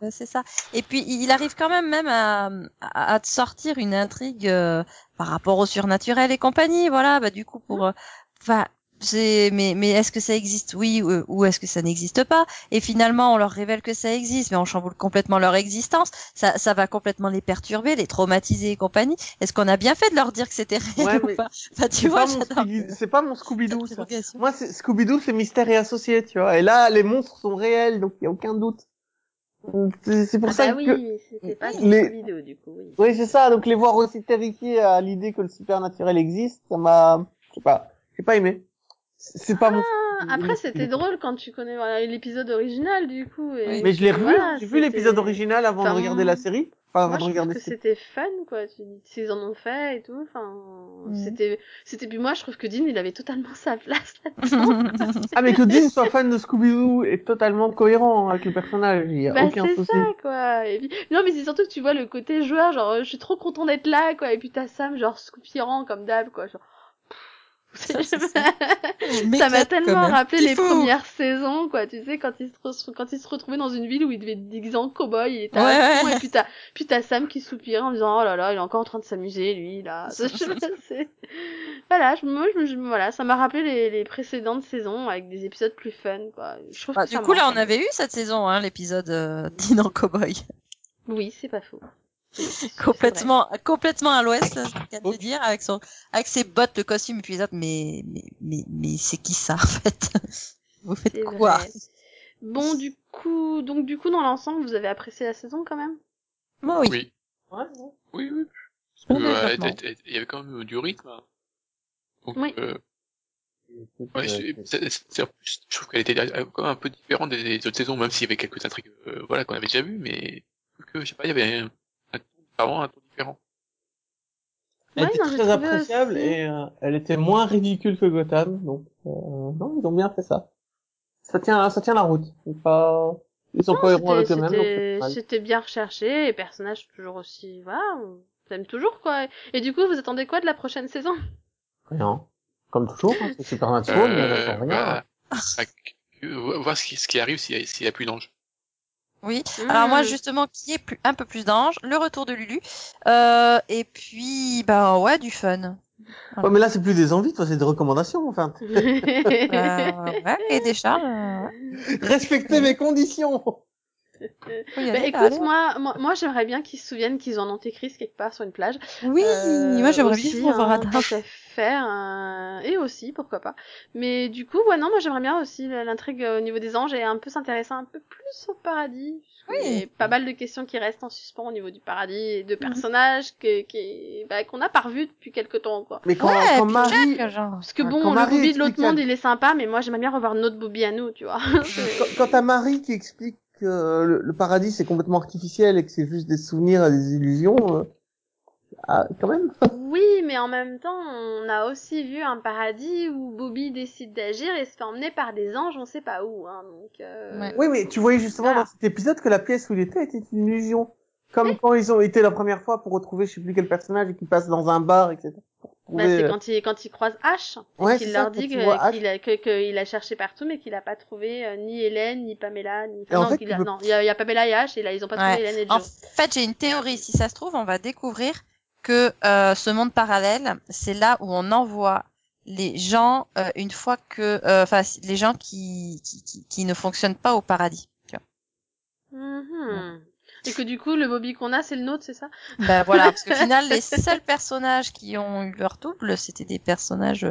Ouais, C'est ça. Et puis il arrive quand même même à, à, à te sortir une intrigue euh, par rapport au surnaturel et compagnie. Voilà, bah du coup pour, euh, enfin. c'est mais mais est-ce que ça existe? Oui ou, ou est-ce que ça n'existe pas? Et finalement on leur révèle que ça existe mais on chamboule complètement leur existence ça ça va complètement les perturber les traumatiser et compagnie est-ce qu'on a bien fait de leur dire que c'était réel Ouais, ou mais pas? Enfin tu C'est vois pas, mon j'adore Scooby- c'est pas mon Scooby-Doo, ça. Moi, c'est Scooby-Doo, c'est mystère et associé, tu vois. Et là, les monstres sont réels, donc il y a aucun doute. C'est pour ah ça bah que... oui, c'était pas dans Les- Scooby-Doo du coup, oui. Oui, c'est ça. Donc les voir aussi terrifiés à l'idée que le supernaturel existe, ça m'a, je sais pas, j'ai pas aimé. C'est pas mon. Ah, après c'était drôle quand tu connais voilà, l'épisode original du coup. Et... Oui. Mais je l'ai revu. Voilà, j'ai vu l'épisode original avant Enfin, de regarder la série. Enfin, Moi, je regarder. que c'était fun, quoi. Tu dis, s'ils en ont fait et tout, enfin, Mhm. c'était, c'était, puis moi, je trouve que Dean, il avait totalement sa place là-dedans. Ah, mais que Dean soit fan de Scooby-Doo est totalement cohérent avec le personnage. Il y a Bah, aucun c'est souci. ça, quoi. Et puis... Non, mais c'est surtout que tu vois le côté joueur, genre, je suis trop content d'être là, quoi. Et puis t'as Sam, genre, soupirant comme d'hab, quoi. Genre... Ça, m'a tellement rappelé les premières saisons, quoi. Tu sais, quand il se, quand se retrouvait dans une ville où il devait être déguisé en cow-boy, il était Ouais, et puis t'as, puis t'as Sam qui soupirait en disant, oh là là, il est encore en train de s'amuser, lui, là. Je sais voilà, je, moi, je, je- voilà, ça m'a rappelé les, les précédentes saisons avec des épisodes plus fun, quoi. Je trouve Bah, que du coup, là, on avait eu cette saison, hein, l'épisode euh, en cowboy. Oui, c'est pas faux. C'est- c'est complètement, complètement à l'ouest, là, viens de le dire, avec son, avec ses bottes, le costume, et puis les autres, mais, mais, mais, mais c'est qui ça, en fait? Vous faites C'est quoi? vrai. Bon, du coup, donc du coup, dans l'ensemble, vous avez apprécié la saison quand même? Moi, oui. Oui. Ouais, Oui, oui. Bon Parce que, euh, il y avait quand même du rythme. hein. Donc, Oui. euh, ouais. c'est- c'est- c'est- je trouve qu'elle était quand même un peu différente des autres saisons, même s'il y avait quelques intrigues, euh, voilà, qu'on avait déjà vues, mais que, je sais pas, il y avait un, vraiment un ton différent. Elle Ouais, était non, très appréciable aussi. et euh, elle était moins ridicule que Gotham, donc euh, non, ils ont bien fait ça. Ça tient, ça tient la route. Pas, ils sont cohérents avec C'était- eux-mêmes. C'était pas mal. c'était bien recherché, les personnages toujours aussi, voilà, on t'aime toujours quoi. Et du coup, vous attendez quoi de la prochaine saison? Rien. Comme toujours, hein, c'est Supernatural, mais Euh, j'attends rien. bah, à- que- voir ce qui, ce qui arrive s'il y a, s'il y a plus d'anges. Oui. Alors moi justement qui est plus, un peu plus d'ange, le retour de Lulu, euh, et puis bah ouais du fun. Ouais, mais là, c'est plus des envies, toi, c'est des recommandations, enfin. Euh, ouais, et des charges. euh. Respectez mes conditions. Bah, bah, écoute, moi, moi, moi j'aimerais bien qu'ils se souviennent qu'ils ont un antéchrist quelque part sur une plage. Oui, Euh, moi j'aimerais aussi, bien voir Adam. tant qu'à faire, euh, et aussi, pourquoi pas. Mais du coup, ouais, non, moi j'aimerais bien aussi l'intrigue au niveau des anges et un peu s'intéresser un peu plus au paradis. Oui. y a pas mal de questions qui restent en suspens au niveau du paradis et de Mhm. personnages que, qui, bah, qu'on a pas revus depuis quelque temps, quoi. Mais quand, Ouais, quand puis Marie, Jack, genre. Parce que bon, le Bobby de l'autre monde, il est sympa, mais moi j'aimerais bien revoir notre Bobby à nous, tu vois. quand, quand t'as Marie qui explique que le, le paradis c'est complètement artificiel et que c'est juste des souvenirs et des illusions, euh, ah, quand même. Oui, mais en même temps, on a aussi vu un paradis où Bobby décide d'agir et se fait emmener par des anges, on sait pas où. Hein, donc, euh... Ouais. Oui, mais tu voyais justement Voilà. dans cet épisode que la pièce où il était était une illusion. Comme quand ils ont été la première fois pour retrouver je sais plus quel personnage et qu'ils passent dans un bar, etc. Bah, c'est euh, quand il quand il croise H Ouais, qu'il leur ça, dit qu'il a que qu'il a cherché partout mais qu'il a pas trouvé euh, ni Hélène ni Pamela ni Et en non fait, tu a... non il y a, il y a Pamela et H et là ils ont pas Ouais. trouvé Hélène et En Joe. fait, j'ai une théorie. Si ça se trouve, on va découvrir que euh, ce monde parallèle, c'est là où on envoie les gens euh, une fois que, euh, enfin, les gens qui, qui, qui, qui ne fonctionnent pas au paradis. Tu vois. Mhm. Et que du coup le Bobby qu'on a c'est le nôtre c'est ça? Ben voilà, parce qu'au final, les seuls personnages qui ont eu leur double, c'était des personnages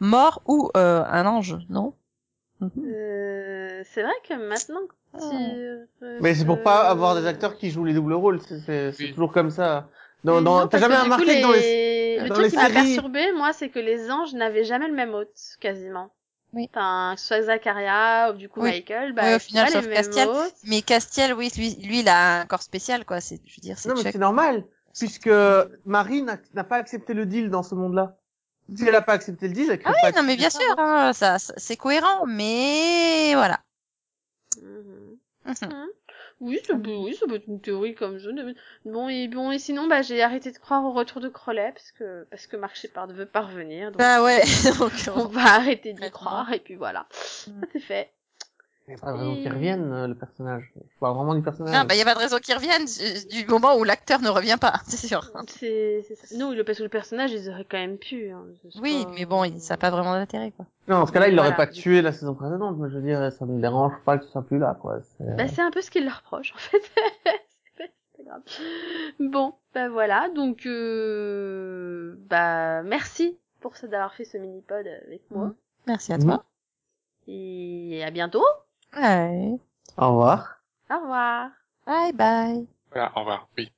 morts ou euh, un ange, non? Mhm. euh, C'est vrai que maintenant que tu... Mais c'est pour pas avoir des acteurs qui jouent les doubles rôles. C'est Oui. toujours comme ça. Dans, non, t'as jamais remarqué que dans les Le dans truc les qui m'a perturbé, moi, c'est que les anges n'avaient jamais le même hôte, quasiment. Oui. Enfin, que ce soit Zacharia ou du coup Oui. Michael, bah, Oui, au final, sauf Castiel. Mais Castiel, oui, lui, lui, il a un corps spécial, quoi. C'est, je veux dire, c'est Non, mais c'est normal, puisque Marie n'a n'a pas accepté le deal dans ce monde-là. Si elle a pas accepté le deal, elle Ah oui, pas non, mais bien ça, sûr, hein. ça, ça- c'est cohérent, mais voilà. Mhm. Mhm. Oui, ça peut, oui, ça peut être une théorie comme je. Bon, et bon, et sinon, bah, j'ai arrêté de croire au retour de Crowley, parce que, parce que Mark Shepard veut pas revenir, donc Bah ouais. donc, on va arrêter d'y croire, et puis voilà. Mm. Ça c'est fait. Il y a pas de raison qu'il revienne, euh, le personnage. Je parle vraiment du personnage. Ah, bah, y a pas de raison qu'il revienne du moment où l'acteur ne revient pas, c'est sûr. C'est, c'est ça. Non, le, parce que le personnage, ils auraient quand même pu. Hein. Oui, pas- mais bon, il- ça n'a pas vraiment d'intérêt, quoi. Non, dans ce cas-là, il l'aurait Voilà. pas tué la saison précédente. Moi, je veux dire, ça me dérange pas que ce soit plus là, quoi. C'est- Bah, c'est un peu ce qu'il leur reproche, en fait. c'est pas- c'est pas grave. Bon, bah voilà, donc euh... bah merci pour ça d'avoir fait ce mini-pod avec moi. Mhm. Merci à Mhm. toi. Et à bientôt. Ouais. Au revoir. Au revoir. Bye bye. Voilà, au revoir. Oui.